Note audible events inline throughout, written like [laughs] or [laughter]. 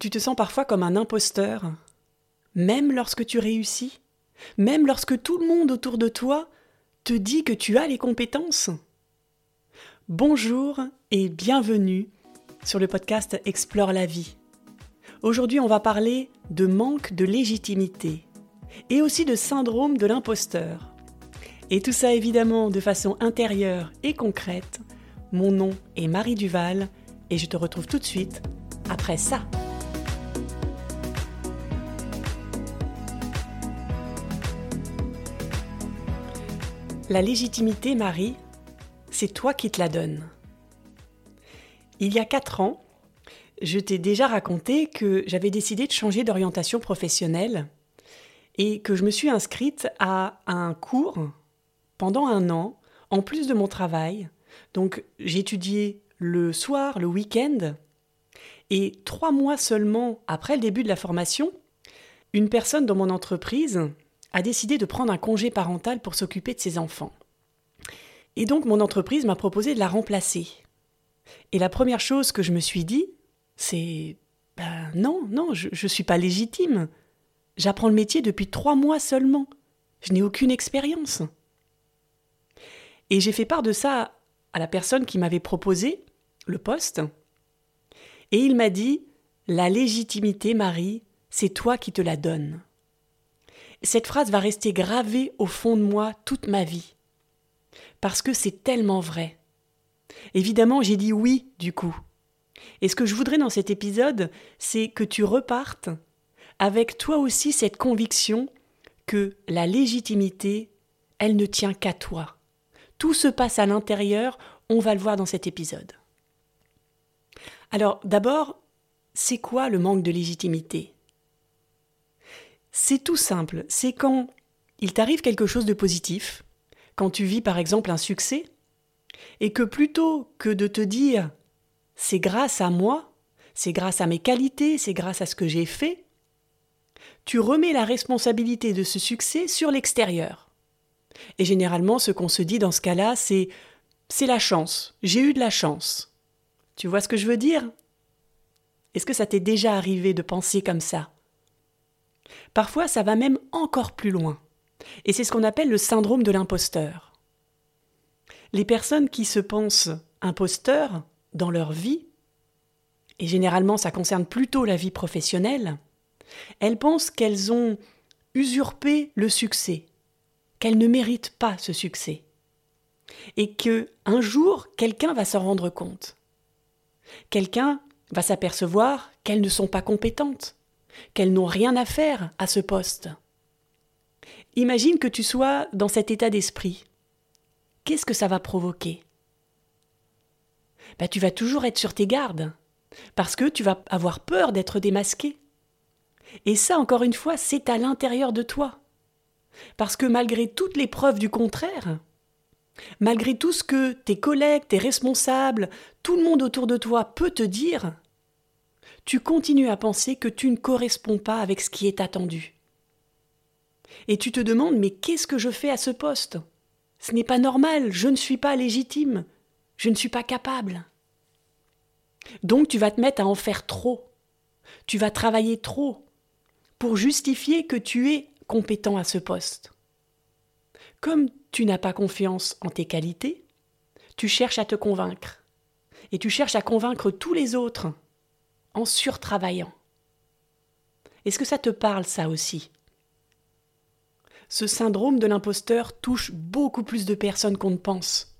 Tu te sens parfois comme un imposteur, même lorsque tu réussis, même lorsque tout le monde autour de toi te dit que tu as les compétences. Bonjour et bienvenue sur le podcast Explore la vie. Aujourd'hui, on va parler de manque de légitimité et aussi de syndrome de l'imposteur. Et tout ça évidemment de façon intérieure et concrète. Mon nom est Marie Duval et je te retrouve tout de suite après ça. La légitimité, Marie, c'est toi qui te la donnes. Il y a quatre ans, je t'ai déjà raconté que j'avais décidé de changer d'orientation professionnelle et que je me suis inscrite à un cours pendant un an, en plus de mon travail. Donc étudié le soir, le week-end, et trois mois seulement après le début de la formation, une personne dans mon entreprise a décidé de prendre un congé parental pour s'occuper de ses enfants. Et donc mon entreprise m'a proposé de la remplacer. Et la première chose que je me suis dit, c'est ben non, non, je ne suis pas légitime. J'apprends le métier depuis trois mois seulement. Je n'ai aucune expérience. Et j'ai fait part de ça à la personne qui m'avait proposé le poste. Et il m'a dit La légitimité, Marie, c'est toi qui te la donnes. Cette phrase va rester gravée au fond de moi toute ma vie. Parce que c'est tellement vrai. Évidemment, j'ai dit oui, du coup. Et ce que je voudrais dans cet épisode, c'est que tu repartes avec toi aussi cette conviction que la légitimité, elle ne tient qu'à toi. Tout se passe à l'intérieur, on va le voir dans cet épisode. Alors d'abord, c'est quoi le manque de légitimité? C'est tout simple, c'est quand il t'arrive quelque chose de positif, quand tu vis par exemple un succès, et que plutôt que de te dire c'est grâce à moi, c'est grâce à mes qualités, c'est grâce à ce que j'ai fait, tu remets la responsabilité de ce succès sur l'extérieur. Et généralement, ce qu'on se dit dans ce cas-là, c'est c'est la chance, j'ai eu de la chance. Tu vois ce que je veux dire? Est-ce que ça t'est déjà arrivé de penser comme ça? Parfois, ça va même encore plus loin. Et c'est ce qu'on appelle le syndrome de l'imposteur. Les personnes qui se pensent imposteurs dans leur vie, et généralement ça concerne plutôt la vie professionnelle, elles pensent qu'elles ont usurpé le succès, qu'elles ne méritent pas ce succès, et que un jour quelqu'un va s'en rendre compte. Quelqu'un va s'apercevoir qu'elles ne sont pas compétentes, qu'elles n'ont rien à faire à ce poste. Imagine que tu sois dans cet état d'esprit. Qu'est-ce que ça va provoquer? Bah, Tu vas toujours être sur tes gardes, parce que tu vas avoir peur d'être démasqué. Et ça, encore une fois, c'est à l'intérieur de toi. Parce que malgré toutes les preuves du contraire, malgré tout ce que tes collègues, tes responsables, tout le monde autour de toi peut te dire, tu continues à penser que tu ne corresponds pas avec ce qui est attendu. Et tu te demandes mais qu'est-ce que je fais à ce poste? Ce n'est pas normal, je ne suis pas légitime, je ne suis pas capable. Donc tu vas te mettre à en faire trop. Tu vas travailler trop pour justifier que tu es compétent à ce poste. Comme tu n'as pas confiance en tes qualités, tu cherches à te convaincre. Et tu cherches à convaincre tous les autres en surtravaillant. Est-ce que ça te parle ça aussi? Ce syndrome de l'imposteur touche beaucoup plus de personnes qu'on ne pense.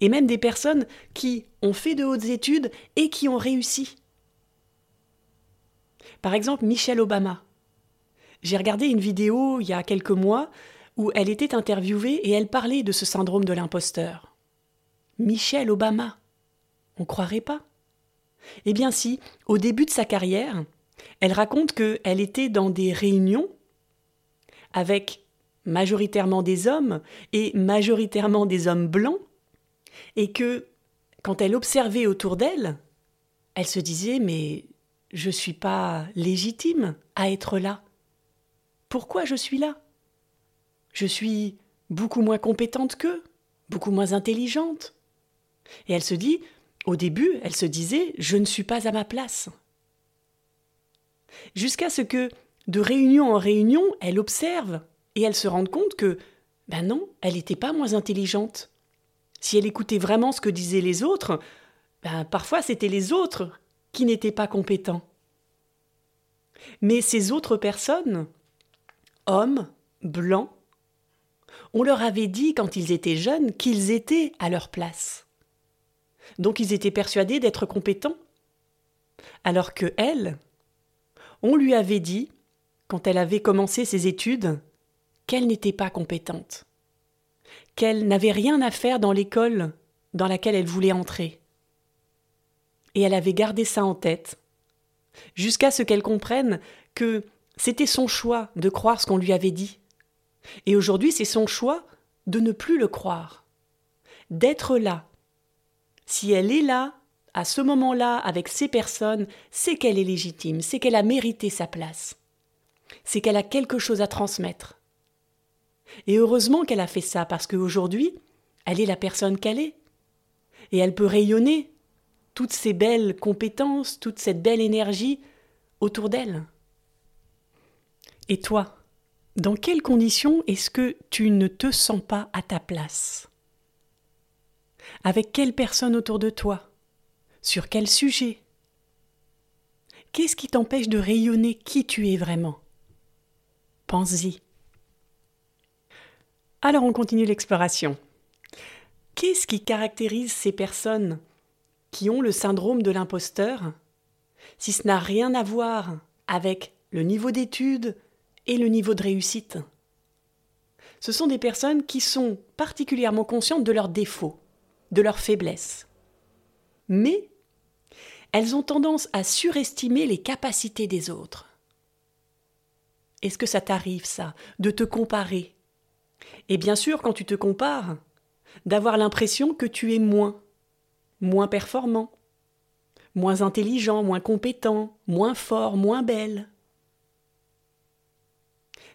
Et même des personnes qui ont fait de hautes études et qui ont réussi. Par exemple, Michelle Obama. J'ai regardé une vidéo il y a quelques mois où elle était interviewée et elle parlait de ce syndrome de l'imposteur. Michelle Obama. On croirait pas eh bien si, au début de sa carrière, elle raconte qu'elle était dans des réunions avec majoritairement des hommes et majoritairement des hommes blancs, et que quand elle observait autour d'elle, elle se disait mais je ne suis pas légitime à être là. Pourquoi je suis là? Je suis beaucoup moins compétente qu'eux, beaucoup moins intelligente. Et elle se dit au début, elle se disait Je ne suis pas à ma place. Jusqu'à ce que, de réunion en réunion, elle observe et elle se rende compte que, ben non, elle n'était pas moins intelligente. Si elle écoutait vraiment ce que disaient les autres, ben parfois c'était les autres qui n'étaient pas compétents. Mais ces autres personnes, hommes, blancs, on leur avait dit quand ils étaient jeunes qu'ils étaient à leur place. Donc ils étaient persuadés d'être compétents. Alors que elle, on lui avait dit, quand elle avait commencé ses études, qu'elle n'était pas compétente, qu'elle n'avait rien à faire dans l'école dans laquelle elle voulait entrer. Et elle avait gardé ça en tête, jusqu'à ce qu'elle comprenne que c'était son choix de croire ce qu'on lui avait dit. Et aujourd'hui, c'est son choix de ne plus le croire, d'être là. Si elle est là, à ce moment-là, avec ces personnes, c'est qu'elle est légitime, c'est qu'elle a mérité sa place, c'est qu'elle a quelque chose à transmettre. Et heureusement qu'elle a fait ça, parce qu'aujourd'hui, elle est la personne qu'elle est. Et elle peut rayonner toutes ces belles compétences, toute cette belle énergie autour d'elle. Et toi, dans quelles conditions est-ce que tu ne te sens pas à ta place? Avec quelle personne autour de toi? Sur quel sujet? Qu'est-ce qui t'empêche de rayonner qui tu es vraiment? Pense-y. Alors on continue l'exploration. Qu'est-ce qui caractérise ces personnes qui ont le syndrome de l'imposteur si ce n'a rien à voir avec le niveau d'études et le niveau de réussite? Ce sont des personnes qui sont particulièrement conscientes de leurs défauts, de leurs faiblesses. Mais elles ont tendance à surestimer les capacités des autres. Est-ce que ça t'arrive, ça, de te comparer? Et bien sûr, quand tu te compares, d'avoir l'impression que tu es moins, moins performant, moins intelligent, moins compétent, moins fort, moins belle.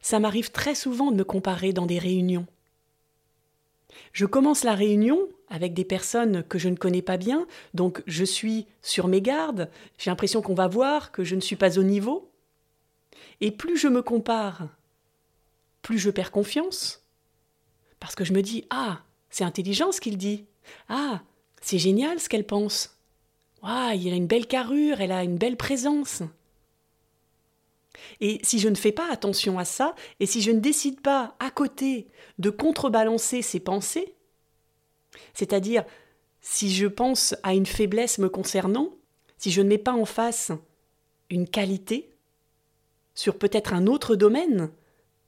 Ça m'arrive très souvent de me comparer dans des réunions. Je commence la réunion avec des personnes que je ne connais pas bien, donc je suis sur mes gardes, j'ai l'impression qu'on va voir que je ne suis pas au niveau. Et plus je me compare, plus je perds confiance, parce que je me dis Ah, c'est intelligent ce qu'il dit. Ah, c'est génial ce qu'elle pense. Ah, il a une belle carrure, elle a une belle présence. Et si je ne fais pas attention à ça, et si je ne décide pas à côté de contrebalancer ces pensées, c'est-à-dire si je pense à une faiblesse me concernant, si je ne mets pas en face une qualité sur peut-être un autre domaine,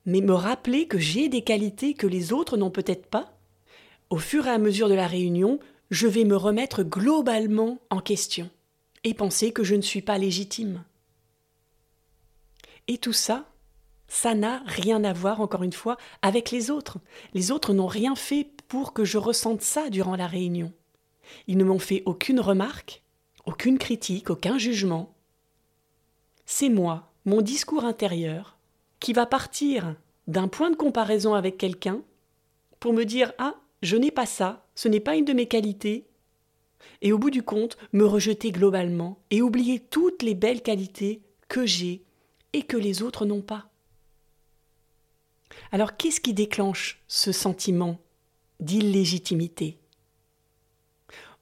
mais me rappeler que j'ai des qualités que les autres n'ont peut-être pas, au fur et à mesure de la réunion, je vais me remettre globalement en question et penser que je ne suis pas légitime. Et tout ça, ça n'a rien à voir, encore une fois, avec les autres. Les autres n'ont rien fait pour que je ressente ça durant la réunion. Ils ne m'ont fait aucune remarque, aucune critique, aucun jugement. C'est moi, mon discours intérieur, qui va partir d'un point de comparaison avec quelqu'un pour me dire Ah, je n'ai pas ça, ce n'est pas une de mes qualités, et au bout du compte, me rejeter globalement et oublier toutes les belles qualités que j'ai et que les autres n'ont pas. Alors qu'est-ce qui déclenche ce sentiment d'illégitimité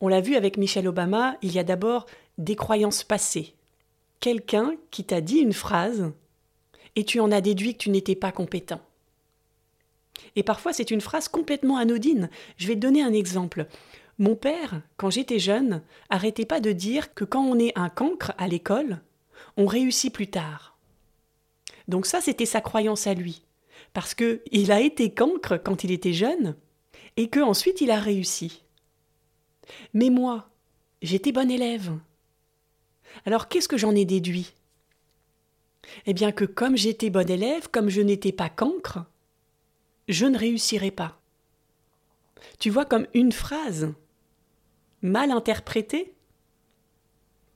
On l'a vu avec Michelle Obama, il y a d'abord des croyances passées. Quelqu'un qui t'a dit une phrase et tu en as déduit que tu n'étais pas compétent. Et parfois c'est une phrase complètement anodine. Je vais te donner un exemple. Mon père, quand j'étais jeune, arrêtait pas de dire que quand on est un cancre à l'école, on réussit plus tard. Donc ça, c'était sa croyance à lui, parce que il a été cancre quand il était jeune, et que ensuite il a réussi. Mais moi, j'étais bon élève. Alors qu'est-ce que j'en ai déduit? Eh bien que comme j'étais bon élève, comme je n'étais pas cancre, je ne réussirais pas. Tu vois comme une phrase mal interprétée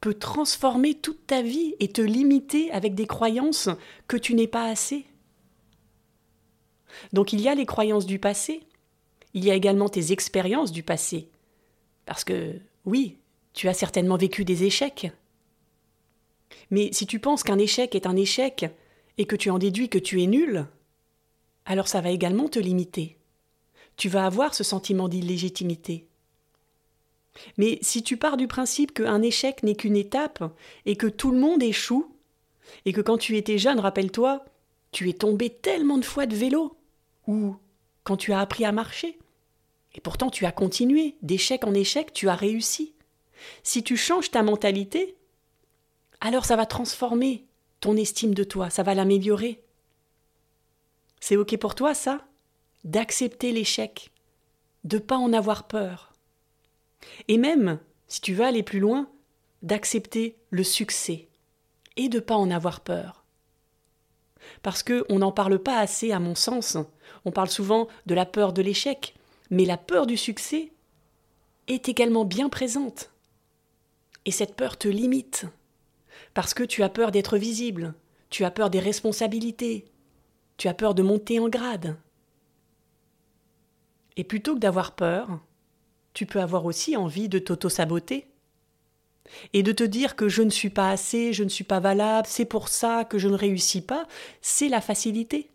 peut transformer toute ta vie et te limiter avec des croyances que tu n'es pas assez. Donc il y a les croyances du passé, il y a également tes expériences du passé. Parce que oui, tu as certainement vécu des échecs, Mais si tu penses qu'un échec est un échec et que tu en déduis que tu es nul, alors ça va également te limiter. Tu vas avoir ce sentiment d'illégitimité. Mais si tu pars du principe qu'un échec n'est qu'une étape et que tout le monde échoue, et que quand tu étais jeune, rappelle-toi, tu es tombé tellement de fois de vélo, ou quand tu as appris à marcher, et pourtant tu as continué, d'échec en échec, tu as réussi. Si tu changes ta mentalité, alors ça va transformer ton estime de toi, ça va l'améliorer. C'est OK pour toi, ça? D'accepter l'échec, de pas en avoir peur. Et même, si tu veux aller plus loin, d'accepter le succès et de pas en avoir peur. Parce que on n'en parle pas assez, à mon sens. On parle souvent de la peur de l'échec, mais la peur du succès est également bien présente. Et cette peur te limite, parce que tu as peur d'être visible, tu as peur des responsabilités, tu as peur de monter en grade. Et plutôt que d'avoir peur, tu peux avoir aussi envie de t'auto-saboter et de te dire que je ne suis pas assez, je ne suis pas valable, c'est pour ça que je ne réussis pas, c'est la facilité.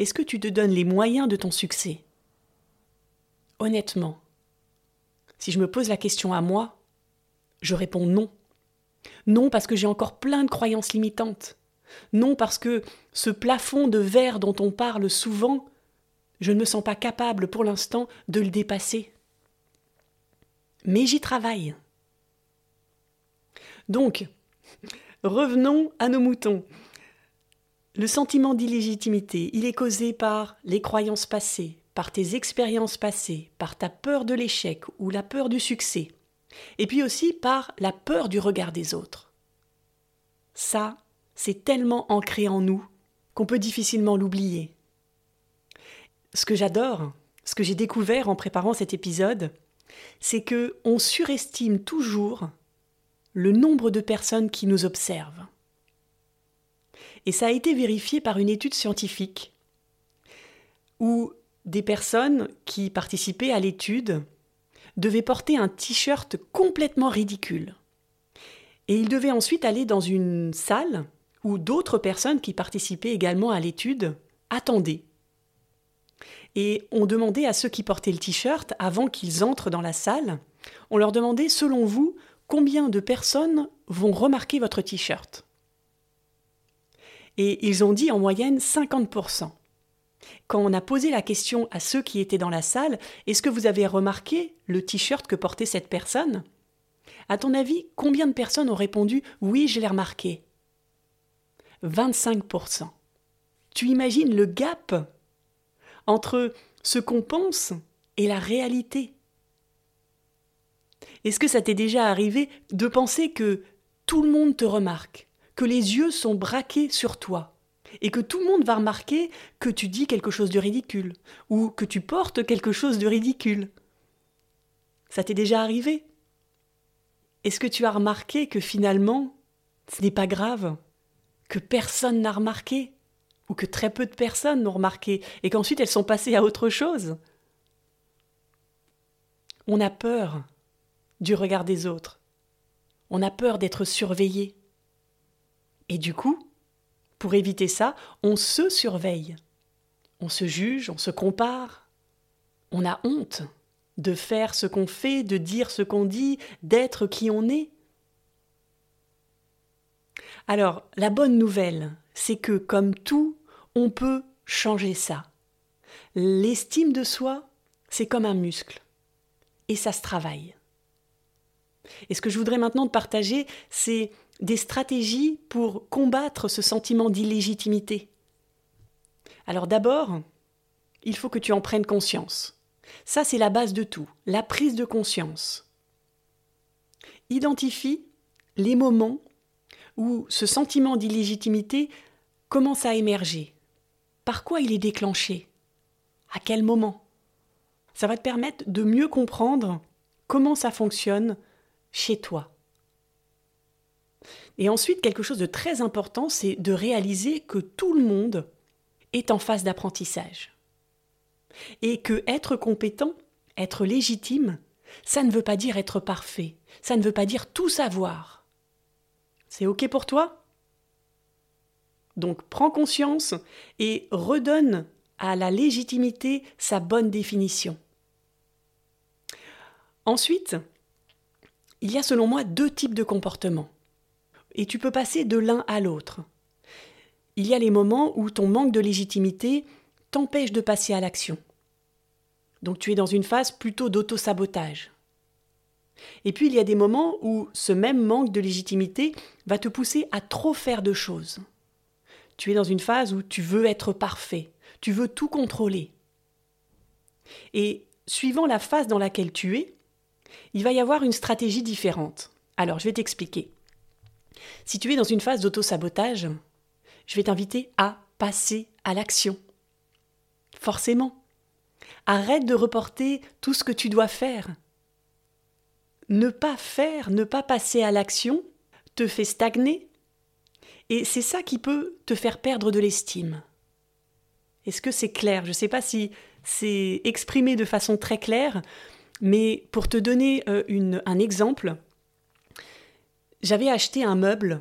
Est-ce que tu te donnes les moyens de ton succès? Honnêtement, si je me pose la question à moi, je réponds non. Non parce que j'ai encore plein de croyances limitantes. Non parce que ce plafond de verre dont on parle souvent, je ne me sens pas capable pour l'instant de le dépasser. Mais j'y travaille. Donc, [laughs] revenons à nos moutons. Le sentiment d'illégitimité, il est causé par les croyances passées, par tes expériences passées, par ta peur de l'échec ou la peur du succès, et puis aussi par la peur du regard des autres. Ça, c'est tellement ancré en nous qu'on peut difficilement l'oublier. Ce que j'adore, ce que j'ai découvert en préparant cet épisode, c'est que on surestime toujours le nombre de personnes qui nous observent. Et ça a été vérifié par une étude scientifique où des personnes qui participaient à l'étude devaient porter un t-shirt complètement ridicule. Et ils devaient ensuite aller dans une salle où d'autres personnes qui participaient également à l'étude attendaient. Et on demandait à ceux qui portaient le t-shirt, avant qu'ils entrent dans la salle, on leur demandait, selon vous, combien de personnes vont remarquer votre t-shirt? Et ils ont dit en moyenne 50%. Quand on a posé la question à ceux qui étaient dans la salle, est-ce que vous avez remarqué le t-shirt que portait cette personne? À ton avis, combien de personnes ont répondu oui, je l'ai remarqué? 25%. Tu imagines le gap entre ce qu'on pense et la réalité? Est-ce que ça t'est déjà arrivé de penser que tout le monde te remarque? Que les yeux sont braqués sur toi et que tout le monde va remarquer que tu dis quelque chose de ridicule ou que tu portes quelque chose de ridicule. Ça t'est déjà arrivé? Est-ce que tu as remarqué que finalement, ce n'est pas grave, que personne n'a remarqué ou que très peu de personnes n'ont remarqué et qu'ensuite elles sont passées à autre chose? On a peur du regard des autres. On a peur d'être surveillé. Et du coup, pour éviter ça, on se surveille. On se juge, on se compare. On a honte de faire ce qu'on fait, de dire ce qu'on dit, d'être qui on est. Alors, la bonne nouvelle, c'est que comme tout, on peut changer ça. L'estime de soi, c'est comme un muscle. Et ça se travaille. Et ce que je voudrais maintenant te partager, c'est des stratégies pour combattre ce sentiment d'illégitimité. Alors d'abord, il faut que tu en prennes conscience. Ça, c'est la base de tout, la prise de conscience. Identifie les moments où ce sentiment d'illégitimité commence à émerger. Par quoi il est déclenché? À quel moment? Ça va te permettre de mieux comprendre comment ça fonctionne chez toi. Et ensuite, quelque chose de très important, c'est de réaliser que tout le monde est en phase d'apprentissage. Et que être compétent, être légitime, ça ne veut pas dire être parfait, ça ne veut pas dire tout savoir. C'est OK pour toi? Donc prends conscience et redonne à la légitimité sa bonne définition. Ensuite, il y a selon moi deux types de comportements. Et tu peux passer de l'un à l'autre. Il y a les moments où ton manque de légitimité t'empêche de passer à l'action. Donc tu es dans une phase plutôt d'auto-sabotage. Et puis il y a des moments où ce même manque de légitimité va te pousser à trop faire de choses. Tu es dans une phase où tu veux être parfait, tu veux tout contrôler. Et suivant la phase dans laquelle tu es, il va y avoir une stratégie différente. Alors je vais t'expliquer. Si tu es dans une phase d'auto-sabotage, je vais t'inviter à passer à l'action. Forcément. Arrête de reporter tout ce que tu dois faire. Ne pas faire, ne pas passer à l'action, te fait stagner. Et c'est ça qui peut te faire perdre de l'estime. Est-ce que c'est clair? Je ne sais pas si c'est exprimé de façon très claire, mais pour te donner euh, un exemple, j'avais acheté un meuble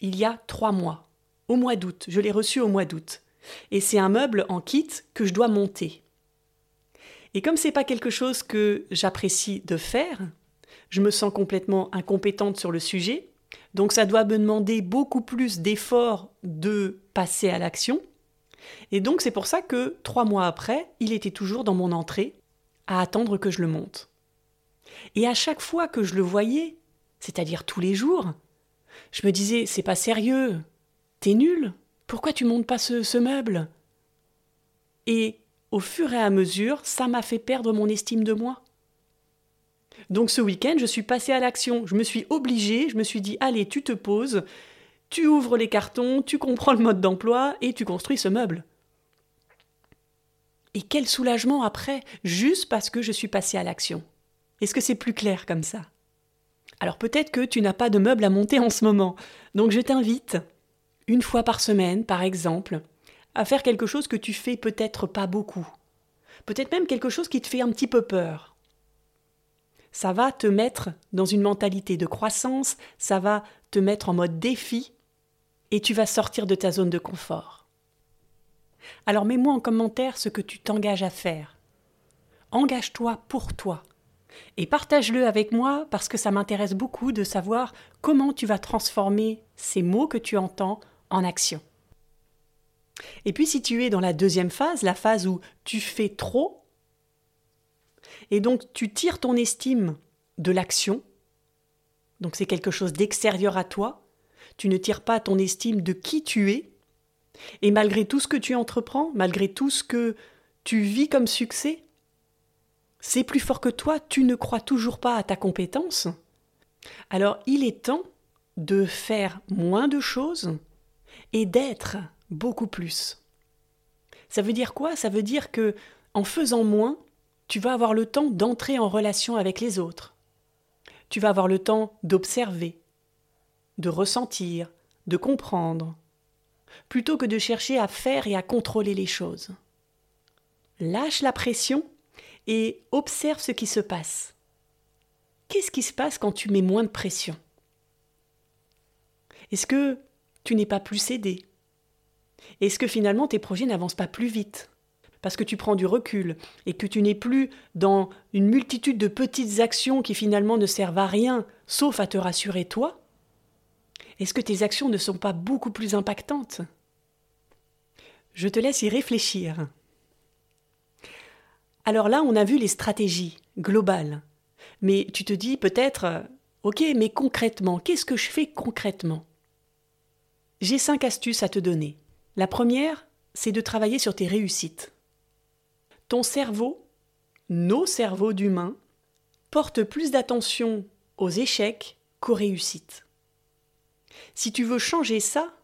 il y a trois mois, au mois d'août. Je l'ai reçu au mois d'août. Et c'est un meuble en kit que je dois monter. Et comme c'est pas quelque chose que j'apprécie de faire, je me sens complètement incompétente sur le sujet, donc ça doit me demander beaucoup plus d'efforts de passer à l'action. Et donc c'est pour ça que trois mois après, il était toujours dans mon entrée, à attendre que je le monte. Et à chaque fois que je le voyais, c'est-à-dire tous les jours, je me disais c'est pas sérieux, t'es nul, pourquoi tu montes pas ce, meuble? Et au fur et à mesure, ça m'a fait perdre mon estime de moi. Donc ce week-end, je suis passée à l'action. Je me suis obligée, je me suis dit allez, tu te poses, tu ouvres les cartons, tu comprends le mode d'emploi et tu construis ce meuble. Et quel soulagement après, juste parce que je suis passée à l'action. Est-ce que c'est plus clair comme ça? Alors peut-être que tu n'as pas de meuble à monter en ce moment, donc je t'invite, une fois par semaine par exemple, à faire quelque chose que tu fais peut-être pas beaucoup. Peut-être même quelque chose qui te fait un petit peu peur. Ça va te mettre dans une mentalité de croissance, ça va te mettre en mode défi, et tu vas sortir de ta zone de confort. Alors mets-moi en commentaire ce que tu t'engages à faire. Engage-toi pour toi. Et partage-le avec moi parce que ça m'intéresse beaucoup de savoir comment tu vas transformer ces mots que tu entends en action. Et puis si tu es dans la deuxième phase, la phase où tu fais trop, et donc tu tires ton estime de l'action, donc c'est quelque chose d'extérieur à toi, tu ne tires pas ton estime de qui tu es, et malgré tout ce que tu entreprends, malgré tout ce que tu vis comme succès, c'est plus fort que toi, tu ne crois toujours pas à ta compétence. Alors il est temps de faire moins de choses et d'être beaucoup plus. Ça veut dire quoi? Ça veut dire que en faisant moins, tu vas avoir le temps d'entrer en relation avec les autres. Tu vas avoir le temps d'observer, de ressentir, de comprendre, plutôt que de chercher à faire et à contrôler les choses. Lâche la pression et observe ce qui se passe. Qu'est-ce qui se passe quand tu mets moins de pression? Est-ce que tu n'es pas plus cédé Est-ce que finalement tes projets n'avancent pas plus vite? Parce que tu prends du recul et que tu n'es plus dans une multitude de petites actions qui finalement ne servent à rien sauf à te rassurer toi est-ce que tes actions ne sont pas beaucoup plus impactantes? Je te laisse y réfléchir. Alors là, on a vu les stratégies globales. Mais tu te dis peut-être, ok, mais concrètement, qu'est-ce que je fais concrètement? J'ai cinq astuces à te donner. La première, c'est de travailler sur tes réussites. Ton cerveau, nos cerveaux d'humains, portent plus d'attention aux échecs qu'aux réussites. Si tu veux changer ça,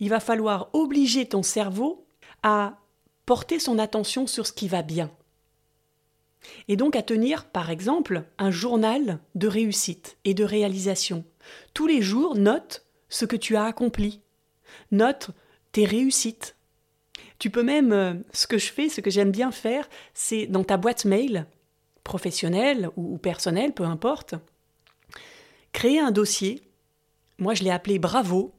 il va falloir obliger ton cerveau à porter son attention sur ce qui va bien. Et donc à tenir, par exemple, un journal de réussite et de réalisation. Tous les jours, note ce que tu as accompli. Note tes réussites. Tu peux même, euh, ce que je fais, ce que j'aime bien faire, c'est dans ta boîte mail, professionnelle ou personnelle, peu importe, créer un dossier moi je l'ai appelé Bravo.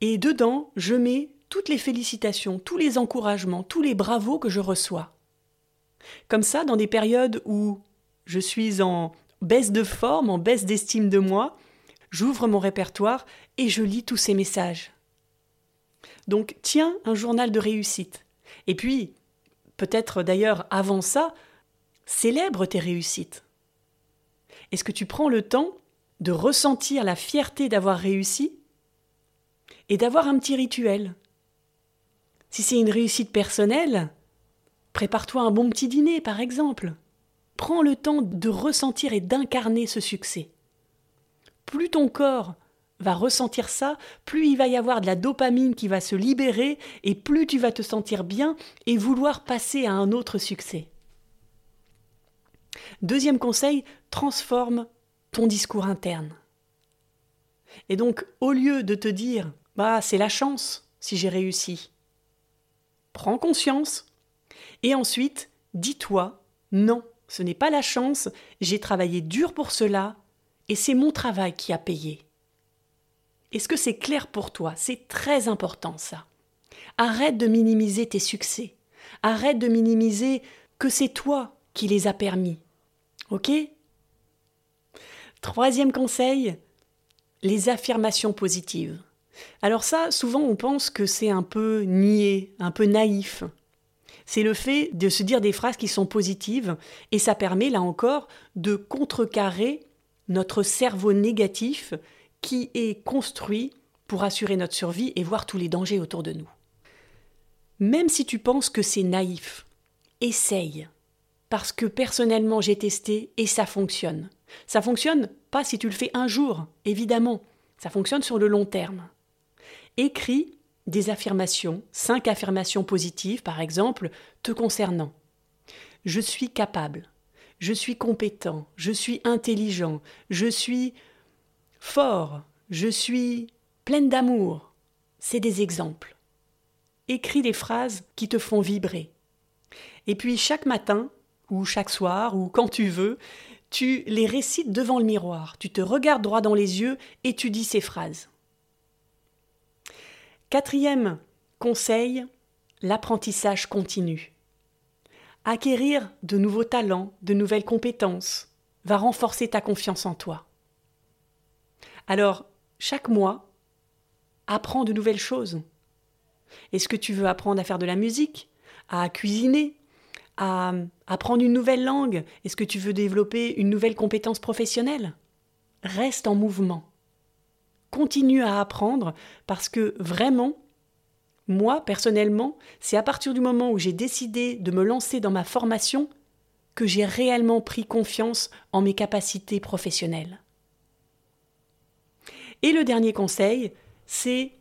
Et dedans, je mets toutes les félicitations, tous les encouragements, tous les bravos que je reçois. Comme ça, dans des périodes où je suis en baisse de forme, en baisse d'estime de moi, j'ouvre mon répertoire et je lis tous ces messages. Donc tiens un journal de réussite. Et puis, peut-être d'ailleurs avant ça, célèbre tes réussites. Est-ce que tu prends le temps de ressentir la fierté d'avoir réussi et d'avoir un petit rituel Si c'est une réussite personnelle, prépare-toi un bon petit dîner par exemple. Prends le temps de ressentir et d'incarner ce succès. Plus ton corps va ressentir ça, plus il va y avoir de la dopamine qui va se libérer et plus tu vas te sentir bien et vouloir passer à un autre succès. Deuxième conseil, transforme discours interne. Et donc, au lieu de te dire, bah, c'est la chance si j'ai réussi, prends conscience et ensuite, dis-toi, non, ce n'est pas la chance, j'ai travaillé dur pour cela et c'est mon travail qui a payé. Est-ce que c'est clair pour toi? C'est très important ça. Arrête de minimiser tes succès. Arrête de minimiser que c'est toi qui les as permis. OK? Troisième conseil, les affirmations positives. Alors ça, souvent on pense que c'est un peu niais, un peu naïf. C'est le fait de se dire des phrases qui sont positives et ça permet là encore de contrecarrer notre cerveau négatif qui est construit pour assurer notre survie et voir tous les dangers autour de nous. Même si tu penses que c'est naïf, essaye. Parce que personnellement, j'ai testé et ça fonctionne. Ça fonctionne pas si tu le fais un jour, évidemment. Ça fonctionne sur le long terme. Écris des affirmations, cinq affirmations positives, par exemple, te concernant. Je suis capable. Je suis compétent. Je suis intelligent. Je suis fort, je suis pleine d'amour. C'est des exemples. Écris des phrases qui te font vibrer. Et puis chaque matin, ou chaque soir, ou quand tu veux, tu les récites devant le miroir. Tu te regardes droit dans les yeux et tu dis ces phrases. Quatrième conseil, l'apprentissage continu. Acquérir de nouveaux talents, de nouvelles compétences va renforcer ta confiance en toi. Alors, chaque mois, apprends de nouvelles choses. Est-ce que tu veux apprendre à faire de la musique, à cuisiner, à apprendre une nouvelle langue? Est-ce que tu veux développer une nouvelle compétence professionnelle? Reste en mouvement. Continue à apprendre parce que vraiment, moi, personnellement, c'est à partir du moment où j'ai décidé de me lancer dans ma formation que j'ai réellement pris confiance en mes capacités professionnelles. Et le dernier conseil, c'est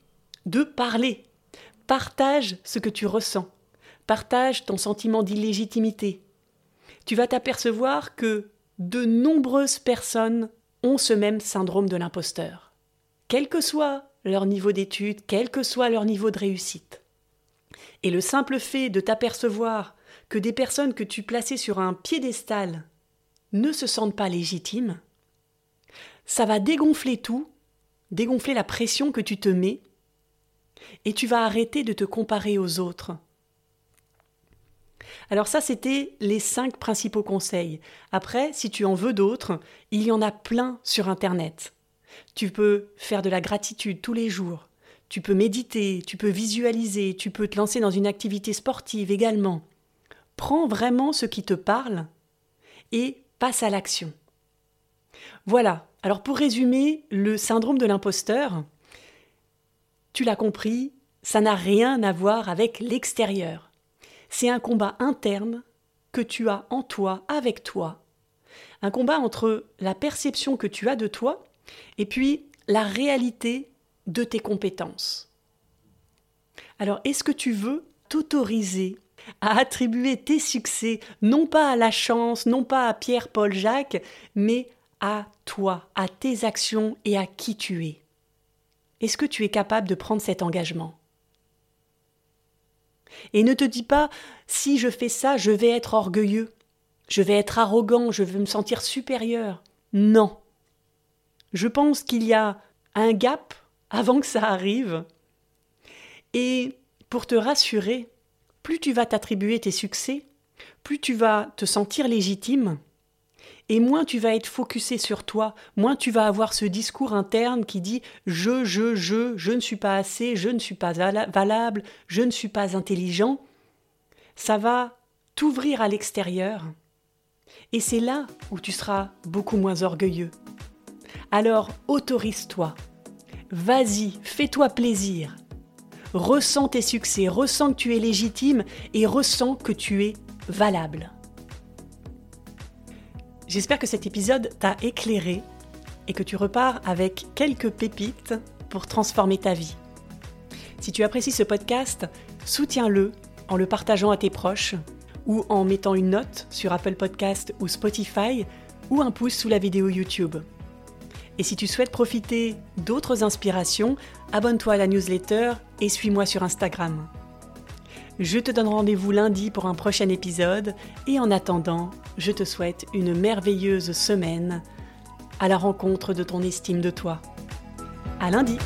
de parler. Partage ce que tu ressens. Partage ton sentiment d'illégitimité. Tu vas t'apercevoir que de nombreuses personnes ont ce même syndrome de l'imposteur. Quel que soit leur niveau d'études, quel que soit leur niveau de réussite. Et le simple fait de t'apercevoir que des personnes que tu plaçais sur un piédestal ne se sentent pas légitimes, ça va dégonfler tout dégonfler la pression que tu te mets, et tu vas arrêter de te comparer aux autres. Alors ça, c'était les cinq principaux conseils. Après, si tu en veux d'autres, il y en a plein sur Internet. Tu peux faire de la gratitude tous les jours, tu peux méditer, tu peux visualiser, tu peux te lancer dans une activité sportive également. Prends vraiment ce qui te parle et passe à l'action. Voilà, alors pour résumer, le syndrome de l'imposteur, tu l'as compris, ça n'a rien à voir avec l'extérieur. C'est un combat interne que tu as en toi, avec toi. Un combat entre la perception que tu as de toi et puis la réalité de tes compétences. Alors, est-ce que tu veux t'autoriser à attribuer tes succès non pas à la chance, non pas à Pierre, Paul, Jacques, mais à toi, à tes actions et à qui tu es? Est-ce que tu es capable de prendre cet engagement? Et ne te dis pas si je fais ça, je vais être orgueilleux, je vais être arrogant, je vais me sentir supérieur. Non. Je pense qu'il y a un gap avant que ça arrive. Et pour te rassurer, plus tu vas t'attribuer tes succès, plus tu vas te sentir légitime, et moins tu vas être focusé sur toi, moins tu vas avoir ce discours interne qui dit je, je, je, je ne suis pas assez, je ne suis pas valable, je ne suis pas intelligent. Ça va t'ouvrir à l'extérieur. Et c'est là où tu seras beaucoup moins orgueilleux. Alors autorise-toi. Vas-y, fais-toi plaisir. Ressens tes succès, ressens que tu es légitime et ressens que tu es valable. J'espère que cet épisode t'a éclairé et que tu repars avec quelques pépites pour transformer ta vie. Si tu apprécies ce podcast, soutiens-le en le partageant à tes proches ou en mettant une note sur Apple Podcast ou Spotify ou un pouce sous la vidéo YouTube. Et si tu souhaites profiter d'autres inspirations, abonne-toi à la newsletter et suis-moi sur Instagram. Je te donne rendez-vous lundi pour un prochain épisode et en attendant, je te souhaite une merveilleuse semaine à la rencontre de ton estime de toi. À lundi!